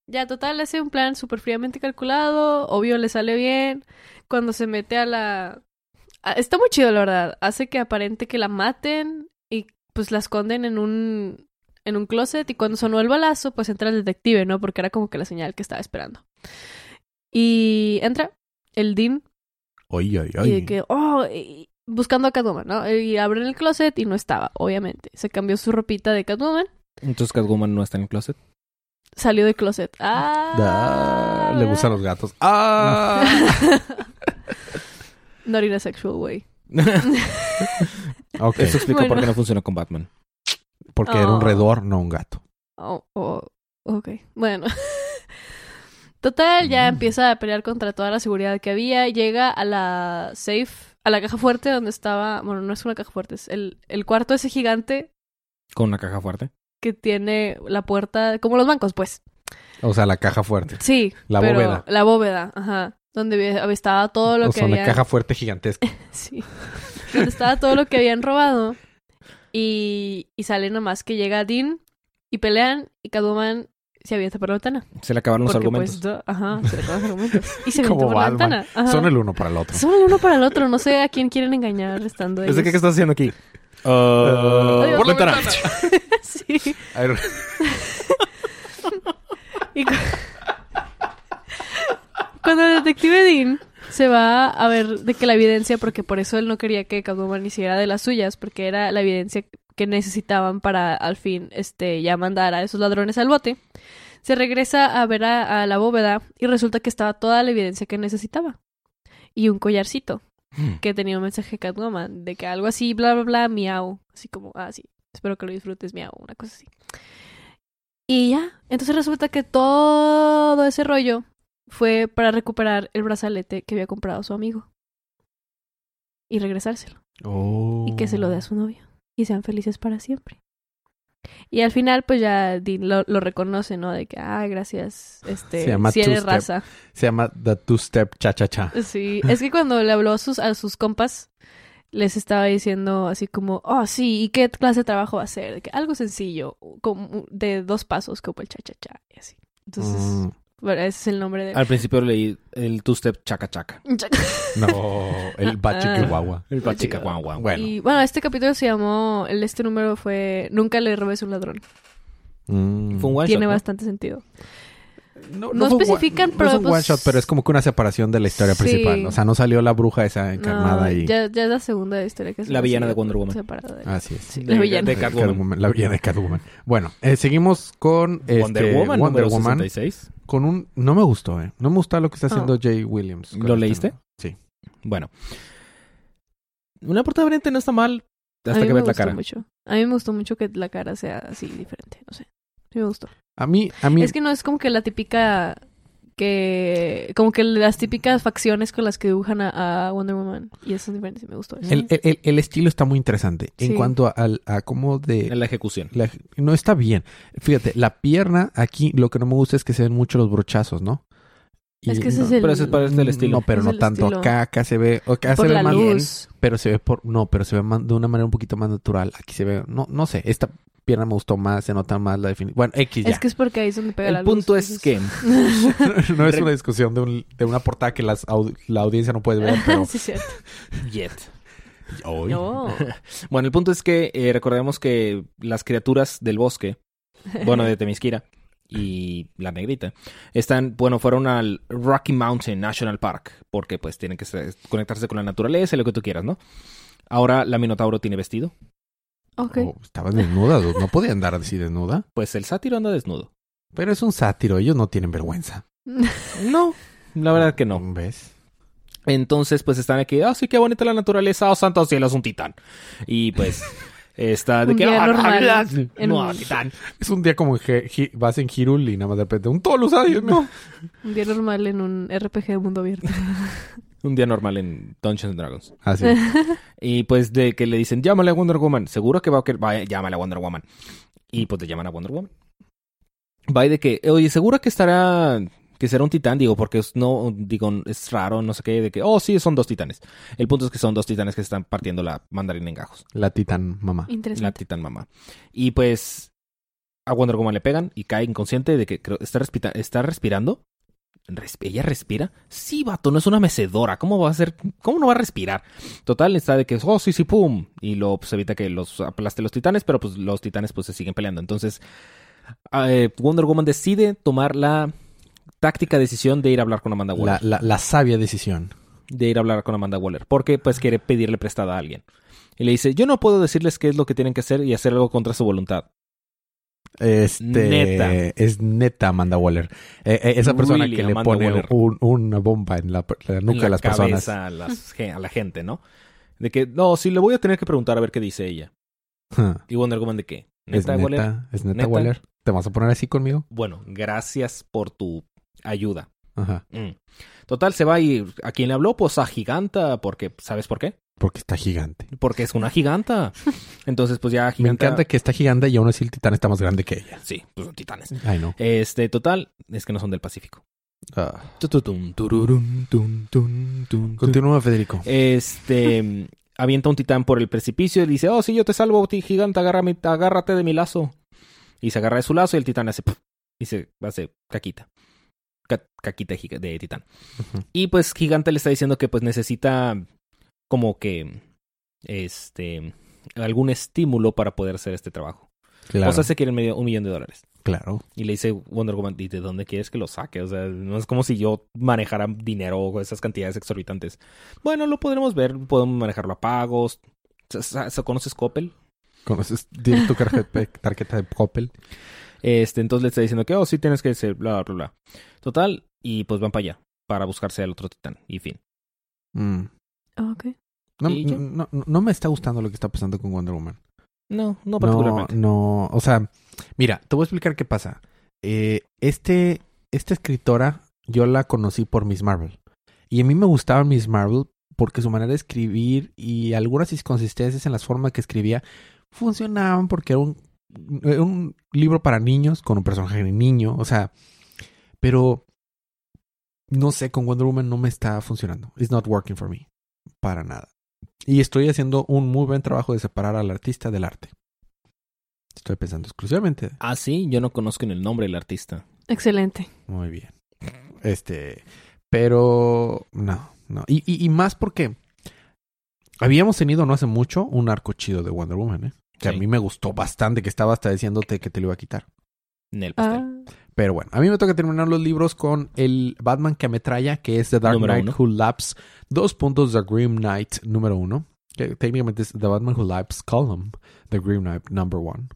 ya total, hace un plan súper fríamente calculado, obvio le sale bien. Cuando se mete a la... Está muy chido, la verdad. Hace que aparente que la maten y pues la esconden en un, en un closet y cuando sonó el balazo, pues entra el detective, ¿no? Porque era como que la señal que estaba esperando. Y entra el Dean Oy, oy, y de que, oh, y- buscando a Catwoman, ¿no? Y abren el closet y no estaba, obviamente. Se cambió su ropita de Catwoman, Entonces Catwoman no está en el closet. salió del closet. Ah, Ah, le gustan los gatos. ¡Ah! (laughs) Not in a sexual way. (laughs) ok, Eso explica por qué no funcionó con Batman. porque era un Oh. redor, no un gato. Oh, oh, ok. Bueno. (laughs) Total, ya Mm. empieza a pelear contra toda la seguridad que había. Llega a la safe, a la caja fuerte donde estaba. Bueno, no es una caja fuerte, es el, el cuarto ese gigante Con una caja fuerte. que tiene la puerta, como los bancos, pues. O sea, la caja fuerte. Sí. La pero- bóveda. La bóveda, ajá. Donde estaba todo lo o que sea, una caja fuerte gigantesca. (laughs) Sí. Donde estaba todo lo que habían robado. Y, y sale nomás que llega Dean y pelean y Catwoman se avienta por la ventana. Se le acabaron los Porque, argumentos. pues, ajá, se le acaban los argumentos. (laughs) Y se avienta Como por la Batman. ventana. Ajá. Son el uno para el otro. Son el uno para el otro. No sé a quién quieren engañar estando. ¿Desde qué, qué estás haciendo aquí? Uh, Adiós. por la ventana. (laughs) (laughs) Sí. A ver, Y cu- cuando el detective Dean se va a ver de que la evidencia, porque por eso él no quería que Catwoman hiciera de las suyas, porque era la evidencia que necesitaban para al fin este ya mandar a esos ladrones al bote, se regresa a ver a, a la bóveda y resulta que estaba toda la evidencia que necesitaba. Y un collarcito que tenía un mensaje de Catwoman de que algo así, bla, bla, bla, miau. Así como, ah, sí, espero que lo disfrutes, miau, una cosa así. Y ya, entonces resulta que todo ese rollo fue para recuperar el brazalete que había comprado su amigo. Y regresárselo. Oh. Y que se lo dé a su novio. Y sean felices para siempre. Y al final, pues ya Dean lo, lo reconoce, ¿no? De que, ah, gracias, este, Se llama si eres raza. Se llama The Two Step Cha Cha Cha. Sí, es que cuando le habló a sus, a sus compas, les estaba diciendo así como, oh, sí, ¿y qué clase de trabajo va a ser? De que algo sencillo, como de dos pasos, como el cha-cha-cha, y así. Entonces, Mm, bueno, ese es el nombre de... Al principio leí el two-step chaca chaca. no, el bache (laughs) Ah. El guau. Bueno. Y bueno, este capítulo se llamó, el este número fue Nunca le robes un ladrón. Mm. Fue un one Tiene shot, ¿no? bastante sentido. No, especifican, pero No es un pues- one shot, pero es como que una separación de la historia Sí. principal. O sea, no salió la bruja esa encarnada No, y... ya, ya es la segunda historia que se La villana de Wonder Woman. separada de- Así es. Sí, De- la villana. de Catwoman. La villana de Catwoman. Bueno, eh, seguimos con este, Wonder Woman, Wonder Woman 66. con un... No me gustó, ¿eh? No me gusta lo que está haciendo Oh. Jay Williams. ¿Lo este- leíste? Sí. Bueno. Una portada variante no está mal a hasta mí que me ves la cara. mucho. A mí me gustó mucho que la cara sea así diferente, no sé. Sí me gustó. A mí... A mí... Es que no es como que la típica que como que las típicas facciones con las que dibujan a, a Wonder Woman y eso es diferente, me gustó eso. el, el- el- el estilo está muy interesante. En cuanto a, al- a cómo de... En la ejecución. la- no está bien. Fíjate, la pierna aquí lo que no me gusta es que se ven mucho los brochazos, ¿no? Y Es que ese no- es el Pero ese es para este el estilo. No, pero Es no tanto. estilo. Acá, acá se ve, acá por se ve la más luz. pero se ve por, no, pero se ve más- de una manera un poquito más natural. Aquí se ve, no, no sé, esta pierna me gustó más, se nota más la definición. Bueno, X ya. Es que es porque ahí es donde pega la El luz. punto es que (laughs) no es una discusión de, un- de una portada que las la audiencia no puede ver, (laughs) pero sí, cierto. Jet. Hoy. No. (laughs) Bueno, el punto es que eh, recordemos que las criaturas del bosque, bueno, de Temisquira y la negrita, están, bueno, fueron al Rocky Mountain National Park, porque pues tienen que ser- conectarse con la naturaleza y lo que tú quieras, ¿no? Ahora la Minotauro tiene vestido, Ok. Oh, estaba desnuda, no podía andar así desnuda. pues el sátiro anda desnudo. Pero es un sátiro, ellos no tienen vergüenza. (laughs) No, la verdad que no. ¿Ves? Entonces, pues están aquí, ah, sí, qué bonita la naturaleza, oh, santo cielo, es un titán. Y pues, (laughs) está de Un que, día ah, no, un- titán. Es un día como vas en Hirul y nada más de repente un Tolus, ay, no. Un día normal en un RPG de mundo abierto. (laughs) Un día normal en Dungeons and Dragons. Así. (laughs) Y pues de que le dicen, llámale a Wonder Woman. Seguro que va a querer, vaya, llámale a Wonder Woman. Y pues le llaman a Wonder Woman. va de que, oye, ¿segura que estará, que será un titán? Digo, porque es, no, digo, es raro, no sé qué, de que, oh, sí, son dos titanes. El punto es que son dos titanes que están partiendo la mandarina en gajos. La titán mamá. La Interesante. titán mamá. Y pues a Wonder Woman le pegan y cae inconsciente de que creo- está, respira- está respirando. ¿Ella respira? Sí, vato, no es una mecedora. ¿Cómo va a ser? ¿Cómo no va a respirar? Total, está de que, oh, sí, sí, pum. Y luego pues, evita que los aplaste los titanes, pero pues los titanes pues se siguen peleando. Entonces, eh, Wonder Woman decide tomar la táctica decisión de ir a hablar con Amanda Waller. La, la, la sabia decisión. De ir a hablar con Amanda Waller. Porque pues quiere pedirle prestada a alguien. Y le dice, yo no puedo decirles qué es lo que tienen que hacer y hacer algo contra su voluntad. Este, Neta. Es neta Amanda Waller. Eh, eh, esa persona Really, que le pone un- una bomba en la, la nuca de la las personas. cabeza A, las ge- a la gente, ¿no? De que, no, sí, le voy a tener que preguntar a ver qué dice ella. Y Wonder Woman, ¿de qué? Es ¿Neta, neta, Waller? es neta, ¿Neta? Waller. ¿Te vas a poner así conmigo? Bueno, gracias por tu ayuda. Ajá. Mm. Total, se va y a quien le habló, pues a Giganta, porque, ¿sabes por qué? Porque está gigante. Porque es una giganta. Entonces, pues ya Me Giganta... encanta que está gigante y aún así el titán está más grande que ella. Sí, pues son titanes. Ay, no. Este, total, es que no son del Pacífico. Ah. Continúa, Federico. Este (laughs) avienta un titán por el precipicio y dice, oh, sí, yo te salvo, gigante, agárrame- agárrate de mi lazo. Y se agarra de su lazo y el titán hace... y se hace caquita. Ca- caquita de titán. Y pues Gigante le está diciendo que pues necesita como que este algún estímulo para poder hacer este trabajo. Claro, O sea, se quiere medio- un millón de dólares. claro. Y le dice Wonder Woman, ¿y de dónde quieres que lo saque? O sea, no es como si yo manejara dinero o esas cantidades exorbitantes. Bueno, lo podremos ver, podemos manejarlo a pagos. ¿Se- se- se- ¿Conoces Coppel? ¿Conoces? ¿Tienes tu tarjeta, (laughs) tarjeta de Coppel? Este, entonces le está diciendo que, oh, sí tienes que ser, bla, bla, bla. Total, y pues van para allá, para buscarse al otro titán, y fin. Mm. Ah, ok. No, no, no, no me está gustando lo que está pasando con Wonder Woman. No, no No, particularmente. no, o sea, mira, te voy a explicar qué pasa. Eh, este, esta escritora, yo la conocí por Miss Marvel. Y a mí me gustaba Miss Marvel porque su manera de escribir y algunas inconsistencias en la forma que escribía funcionaban porque era un, era un libro para niños con un personaje de niño, o sea, pero no sé, con Wonder Woman no me está funcionando. It's not working for me. Para nada. Y estoy haciendo un muy buen trabajo de separar al artista del arte. Estoy pensando exclusivamente. Ah, sí, yo no conozco ni el nombre del artista. Excelente. Muy bien. Este, pero no, no. Y, y, y más porque habíamos tenido no hace mucho un arco chido de Wonder Woman, ¿eh? Que a mí me gustó bastante, que estaba hasta diciéndote que te lo iba a quitar. En el pastel. Ah, Pero bueno, a mí me toca terminar los libros con el Batman que ametralla, que es The Dark Número Knight uno. Who Laps. Dos puntos, The Grim Knight número uno. Que técnicamente es The Batman Who Laps Column, The Grim Knight number one.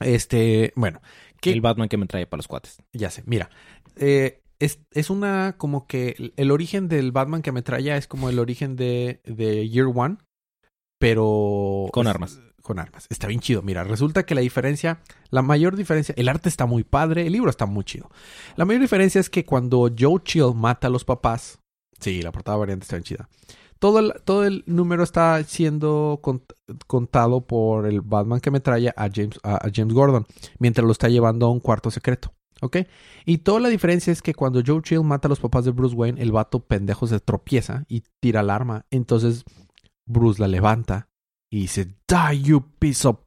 Este, bueno, ¿qué- El Batman que me trae para los cuates. ya sé, mira, eh, es, es una como que el- el origen del Batman que ametralla es como el origen de, de Year One, pero... Con es- armas. Con armas. Está bien chido. Mira, resulta que la diferencia, la mayor diferencia, el arte está muy padre, el libro está muy chido. La mayor diferencia es que cuando Joe Chill mata a los papás, sí, la portada variante está bien chida. Todo el, todo el número está siendo cont- contado por el Batman que metralla a James, a, a James Gordon, mientras lo está llevando a un cuarto secreto. ¿Ok? Y toda la diferencia es que cuando Joe Chill mata a los papás de Bruce Wayne, el vato pendejo se tropieza y tira el arma. Entonces Bruce la levanta y dice, Die, you piece of...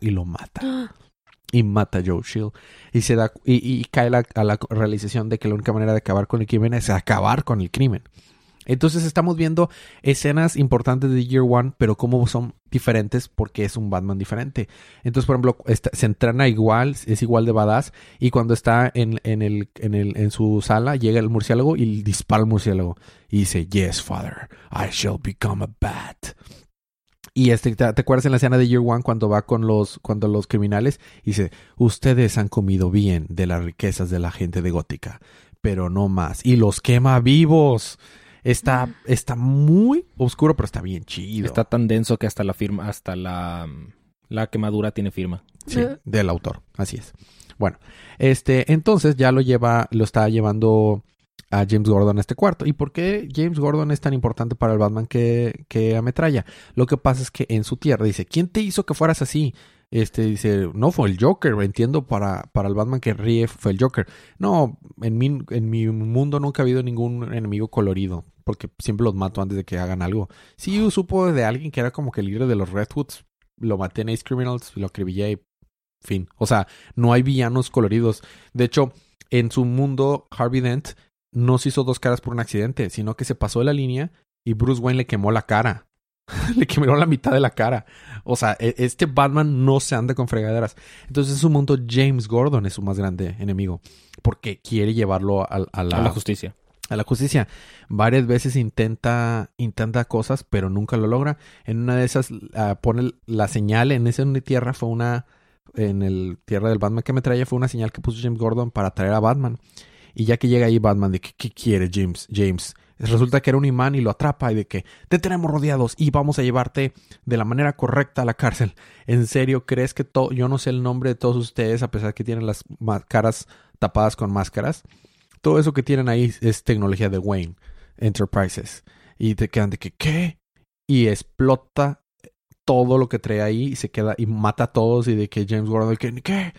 Y lo mata. (gasps) Y mata a Joe Chill. Y, se da, y, y cae la- a la realización de que la única manera de acabar con el crimen es acabar con el crimen. Entonces estamos viendo escenas importantes de Year One, pero cómo son diferentes porque es un Batman diferente. Entonces, por ejemplo, está- se entrena igual, es igual de badass, y cuando está en, en, el, en, el, en su sala, llega el murciélago y dispara al murciélago. Y dice, Yes, father, I shall become a bat. Y este, ¿te, acuerdas en la escena de Year One cuando va con los, cuando los criminales? Dice, ustedes han comido bien de las riquezas de la gente de Gótica, pero no más. Y los quema vivos. Está, está muy oscuro, pero está bien chido. Está tan denso que hasta la firma, hasta la, la quemadura tiene firma. Sí, del autor, así es. Bueno, este, entonces ya lo lleva, lo está llevando a James Gordon a este cuarto. ¿Y por qué James Gordon es tan importante para el Batman que, que ametralla? Lo que pasa es que en su tierra dice, ¿quién te hizo que fueras así? Este dice, no fue el Joker, entiendo, para, para el Batman que ríe fue el Joker. No, en mi, en mi mundo nunca ha habido ningún enemigo colorido, porque siempre los mato antes de que hagan algo. Sí, supo de alguien que era como que el líder de los Redwoods, lo maté en Ace Criminals, lo acribillé y fin. O sea, no hay villanos coloridos. De hecho, en su mundo, Harvey Dent no se hizo dos caras por un accidente, sino que se pasó de la línea y Bruce Wayne le quemó la cara. (laughs) le quemó la mitad de la cara. O sea, e, este Batman no se anda con fregaderas. Entonces, en su mundo, James Gordon es su más grande enemigo. Porque quiere llevarlo a, la, justicia. A la justicia. Varias veces intenta, intenta cosas, pero nunca lo logra. En una de esas ah, pone la señal en esa tierra. Fue una. En el tierra del Batman que me traía, fue una señal que puso James Gordon para traer a Batman. Y ya que llega ahí Batman, de ¿qué quiere James? James Resulta que era un imán y lo atrapa y de que te tenemos rodeados y vamos a llevarte de la manera correcta a la cárcel. ¿En serio crees que todo, yo no sé el nombre de todos ustedes a pesar que tienen las caras tapadas con máscaras? Todo eso que tienen ahí es tecnología de Wayne Enterprises. Y te quedan de que, ¿qué? Y explota todo lo que trae ahí y se queda y mata a todos y de que James Gordon, que, ¿qué?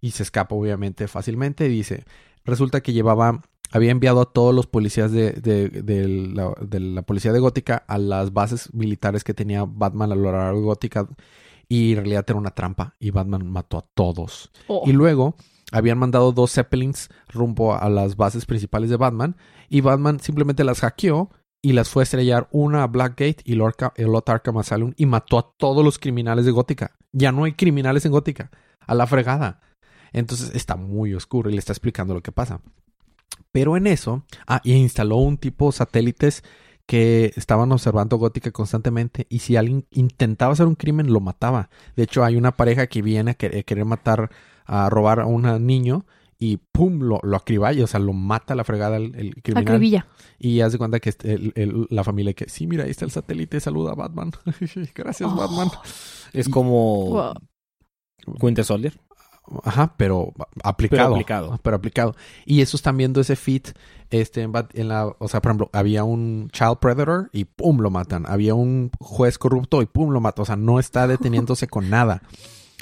Y se escapa obviamente fácilmente y dice, resulta que llevaba había enviado a todos los policías de, la, policía de Gótica a las bases militares que tenía Batman a lo largo de Gótica y en realidad era una trampa y Batman mató a todos. Oh. Y luego habían mandado dos Zeppelins rumbo a las bases principales de Batman y Batman simplemente las hackeó y las fue a estrellar una a Blackgate y el otro Arkham Asylum y mató a todos los criminales de Gótica. Ya no hay criminales en Gótica. A la fregada. Entonces está muy oscuro y le está explicando lo que pasa. Pero en eso, ah, y instaló un tipo satélites que estaban observando Gótica constantemente y si alguien intentaba hacer un crimen lo mataba. De hecho, hay una pareja que viene a querer matar, a robar a un niño y pum, lo, lo acriballa, o sea, lo mata la fregada el, el criminal. Acribilla. Y hace cuenta que la familia que, sí, mira, ahí está el satélite, saluda a Batman. (laughs) Gracias, Batman. Es como... Winter Soldier. Ajá, pero aplicado. Pero aplicado. Y eso están viendo ese fit este, en la, o sea, por ejemplo, había un child predator y pum, lo matan. Había un juez corrupto y pum, lo matan. O sea, no está deteniéndose con nada.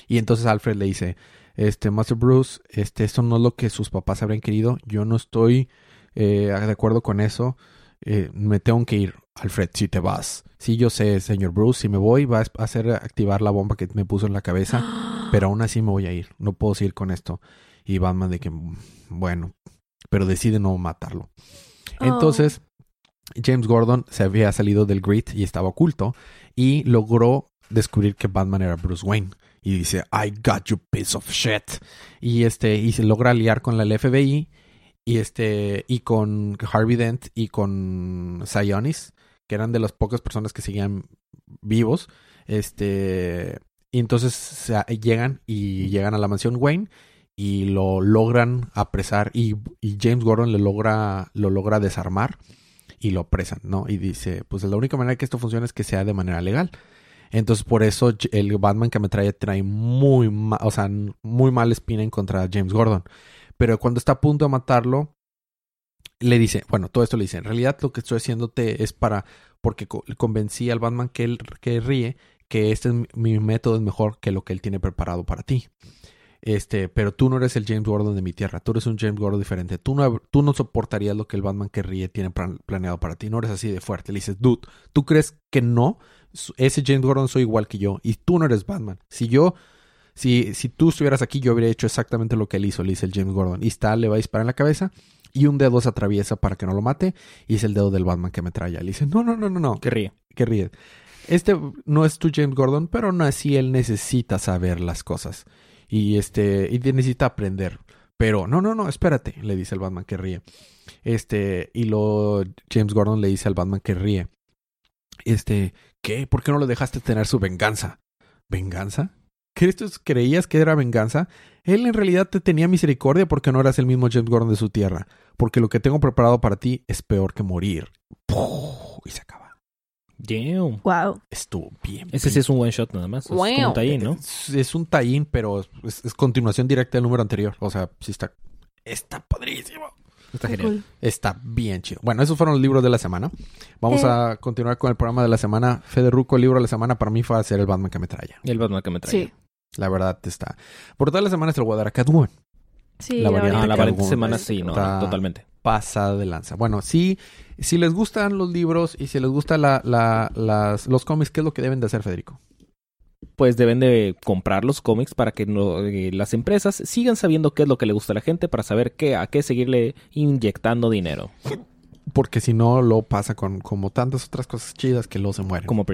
Y entonces Alfred le dice, este, Master Bruce, este, esto no es lo que sus papás habrían querido. Yo no estoy eh, de acuerdo con eso. Eh, me tengo que ir. Alfred, si te vas. Sí, yo sé, señor Bruce, si me voy va a hacer activar la bomba que me puso en la cabeza, (gasps) pero aún así me voy a ir. No puedo seguir con esto. Y Batman de que, bueno, pero decide no matarlo. Oh. Entonces, James Gordon se había salido del grid y estaba oculto y logró descubrir que Batman era Bruce Wayne. Y dice, I got you piece of shit. Y este, y se logra aliar con la FBI y este, y con Harvey Dent y con Sionis que eran de las pocas personas que seguían vivos. Este, y entonces llegan y llegan a la mansión Wayne y lo logran apresar y, James Gordon le logra, lo logra desarmar y lo apresan, ¿no? Y dice, pues la única manera que esto funcione es que sea de manera legal. Entonces por eso el Batman que me trae trae muy, o sea, muy mal espina en contra James Gordon. Pero cuando está a punto de matarlo, le dice, bueno, todo esto le dice, en realidad lo que estoy haciéndote es para, porque convencí al Batman que él que ríe, que este es mi método es mejor que lo que él tiene preparado para ti. Este, pero tú no eres el James Gordon de mi tierra, tú eres un James Gordon diferente. Tú no, tú no soportarías lo que el Batman que ríe tiene planeado para ti. No eres así de fuerte. Le dices, dude, ¿tú crees que no? Ese James Gordon soy igual que yo y tú no eres Batman. Si yo, si, si tú estuvieras aquí, yo habría hecho exactamente lo que él hizo, le dice el James Gordon. Y está, le va a disparar en la cabeza y un dedo se atraviesa para que no lo mate y es el dedo del Batman que me trae. Le dice, no, no, no, no, no. Que ríe. Que ríe. Este no es tu James Gordon, pero no así él necesita saber las cosas y este y necesita aprender. Pero no, no, no, espérate, le dice el Batman que ríe. Este, y lo James Gordon le dice al Batman que ríe. Este, ¿qué? ¿Por qué no lo dejaste tener su venganza? ¿Venganza? Creías que era venganza, él en realidad te tenía misericordia porque no eras el mismo James Gordon de su tierra. Porque lo que tengo preparado para ti es peor que morir. Y se acaba. Damn. Wow. Estuvo bien. Ese sí es un one shot nada más. Es como un tallín, ¿no? Es, un tallín, pero es, continuación directa del número anterior. O sea, sí está. Está padrísimo. Está Qué genial. cool. Está bien chido. Bueno, esos fueron los libros de la semana. Vamos Eh. a continuar con el programa de la semana. Federico, el libro de la semana para mí fue hacer el Batman que me traía. Y el Batman que me trae. Sí. La verdad está. Por toda la semana se lo voy a dar a Catwoman. Sí, La la variante Ah, la Catwoman. variante semana sí, no, Está- totalmente. Pasada de lanza. Bueno, sí, si les gustan los libros y si les gustan la, la- las, los cómics, ¿qué es lo que deben de hacer, Federico? Pues deben de comprar los cómics para que no- eh, las empresas sigan sabiendo qué es lo que le gusta a la gente para saber qué, a qué seguirle inyectando dinero. Porque si no, lo pasa con como tantas otras cosas chidas que luego se mueren. Como,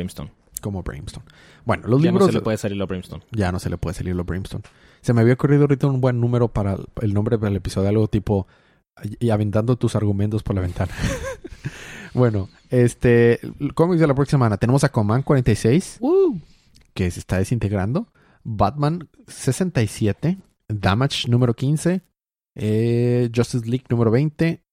Como Brimstone. Bueno, los ya libros... no se le puede salir a Brimstone. Ya no se le puede salir lo Brimstone. Se me había ocurrido ahorita un buen número para el, nombre del episodio, algo tipo y aventando tus argumentos por la ventana. (laughs) bueno, este cómics de la próxima semana tenemos a Command 46 que se está desintegrando, Batman 67, Damage número 15, eh, Justice League número 20,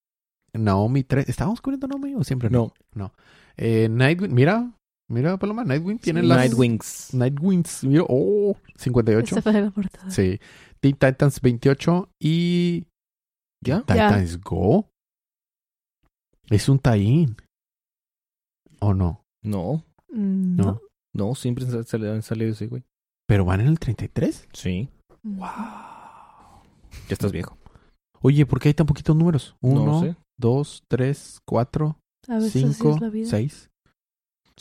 Naomi 3. ¿Estábamos cubriendo Naomi o siempre no? No. Eh, Nightwing, mira, mira Paloma, Nightwing tiene Sí. las Nightwings. Nightwings, mira, oh, 58. Esta fue la portada. Sí. Teen Titans 28 y. ¿Ya? Titans Go. Es un tie-in. ¿O no? No, Mm, No. No. no, siempre se, se le han salido ese, güey. Pero van en el 33. Sí, Mm. ya estás viejo. Oye, ¿por qué hay tan poquitos números? no Uno, sé. dos, tres, cuatro, A veces así cinco, es la vida. seis.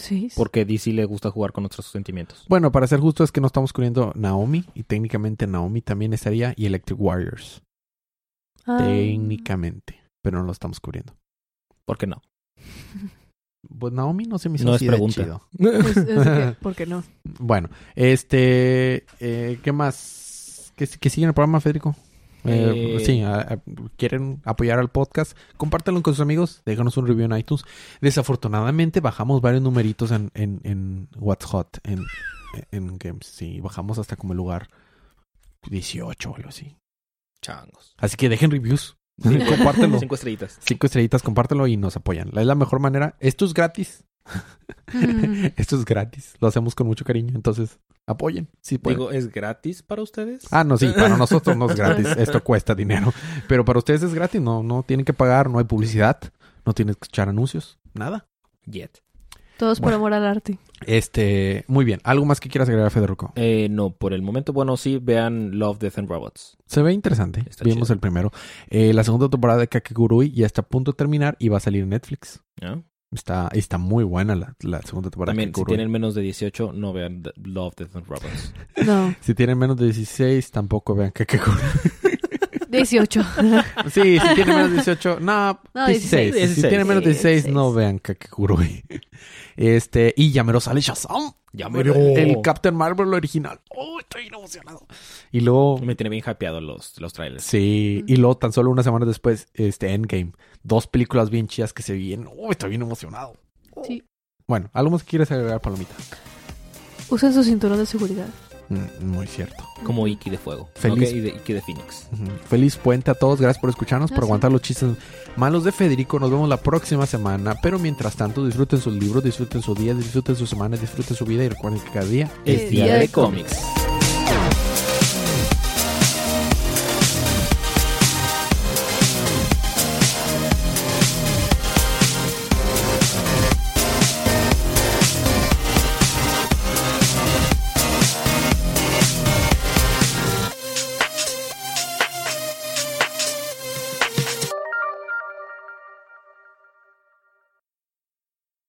Sí. Porque DC le gusta jugar con otros sentimientos. Bueno, para ser justo es que no estamos cubriendo Naomi. Y técnicamente Naomi también estaría. Y Electric Warriors. Ah. Técnicamente. Pero no lo estamos cubriendo. ¿Por qué no? (laughs) Pues Naomi no se me hizo No es de pregunta. chido. (laughs) Es- es que, (laughs) ¿Por qué no? Bueno, este, eh, ¿qué más? ¿Qué, qué sigue en el programa, Federico? Eh, Eh, Sí, a- a- quieren apoyar al podcast, compártanlo con sus amigos, déjanos un review en iTunes. Desafortunadamente bajamos varios numeritos en, en, en What's Hot, en, en Games. Sí, bajamos hasta como el lugar 18 o algo así. Changos. Así que dejen reviews, (laughs) compártelo. Cinco estrellitas. Cinco estrellitas, compártelo y nos apoyan. Es la mejor manera. Esto es gratis. Mm. (laughs) Esto es gratis. Lo hacemos con mucho cariño. Entonces, apoyen. Si pueden. Digo, ¿es gratis para ustedes? Ah, no, sí, para nosotros no es (laughs) gratis. Esto cuesta dinero. Pero para ustedes es gratis. No, no tienen que pagar, no hay publicidad, no tienen que echar anuncios, nada. Yet. Todos por amor al arte. Este, muy bien. ¿Algo más que quieras agregar, Federico? Eh, no, por el momento, bueno, sí, vean Love, Death and Robots. Se ve interesante. Está Vimos chido. el primero. Eh, la segunda temporada de Kakegurui ya está a punto de terminar y va a salir en Netflix. ¿ya? Está, está muy buena la, la segunda temporada También, de si tienen menos de 18, no vean Love, Death and Robots. No. Si tienen menos de 16, tampoco vean Kakegurui. 18. (laughs) Sí, si tienen menos de 18, no, No, 16. 16. Si tienen menos de 16, 16. no vean Kakegurui. Este, y ya mero sale Shazam. Ya El Captain Marvel original. Oh, estoy bien emocionado. Y luego, Me tiene bien hypeado los, los trailers. sí, y luego tan solo una semana después, este Endgame. Dos películas bien chidas que se vienen. Oh, estoy bien emocionado. Sí. Bueno, ¿algo más que quieres agregar, Palomita? Usen su cinturón de seguridad. Mm, muy cierto. Como Iki de Fuego. Feliz. Ok, y de, Iki de Phoenix. Feliz puente a todos. Gracias por escucharnos, por aguantar los chistes malos de Federico. Nos vemos la próxima semana. Pero mientras tanto, disfruten sus libros, disfruten su día, disfruten su semana, disfruten su vida y recuerden que cada día Es día de cómics.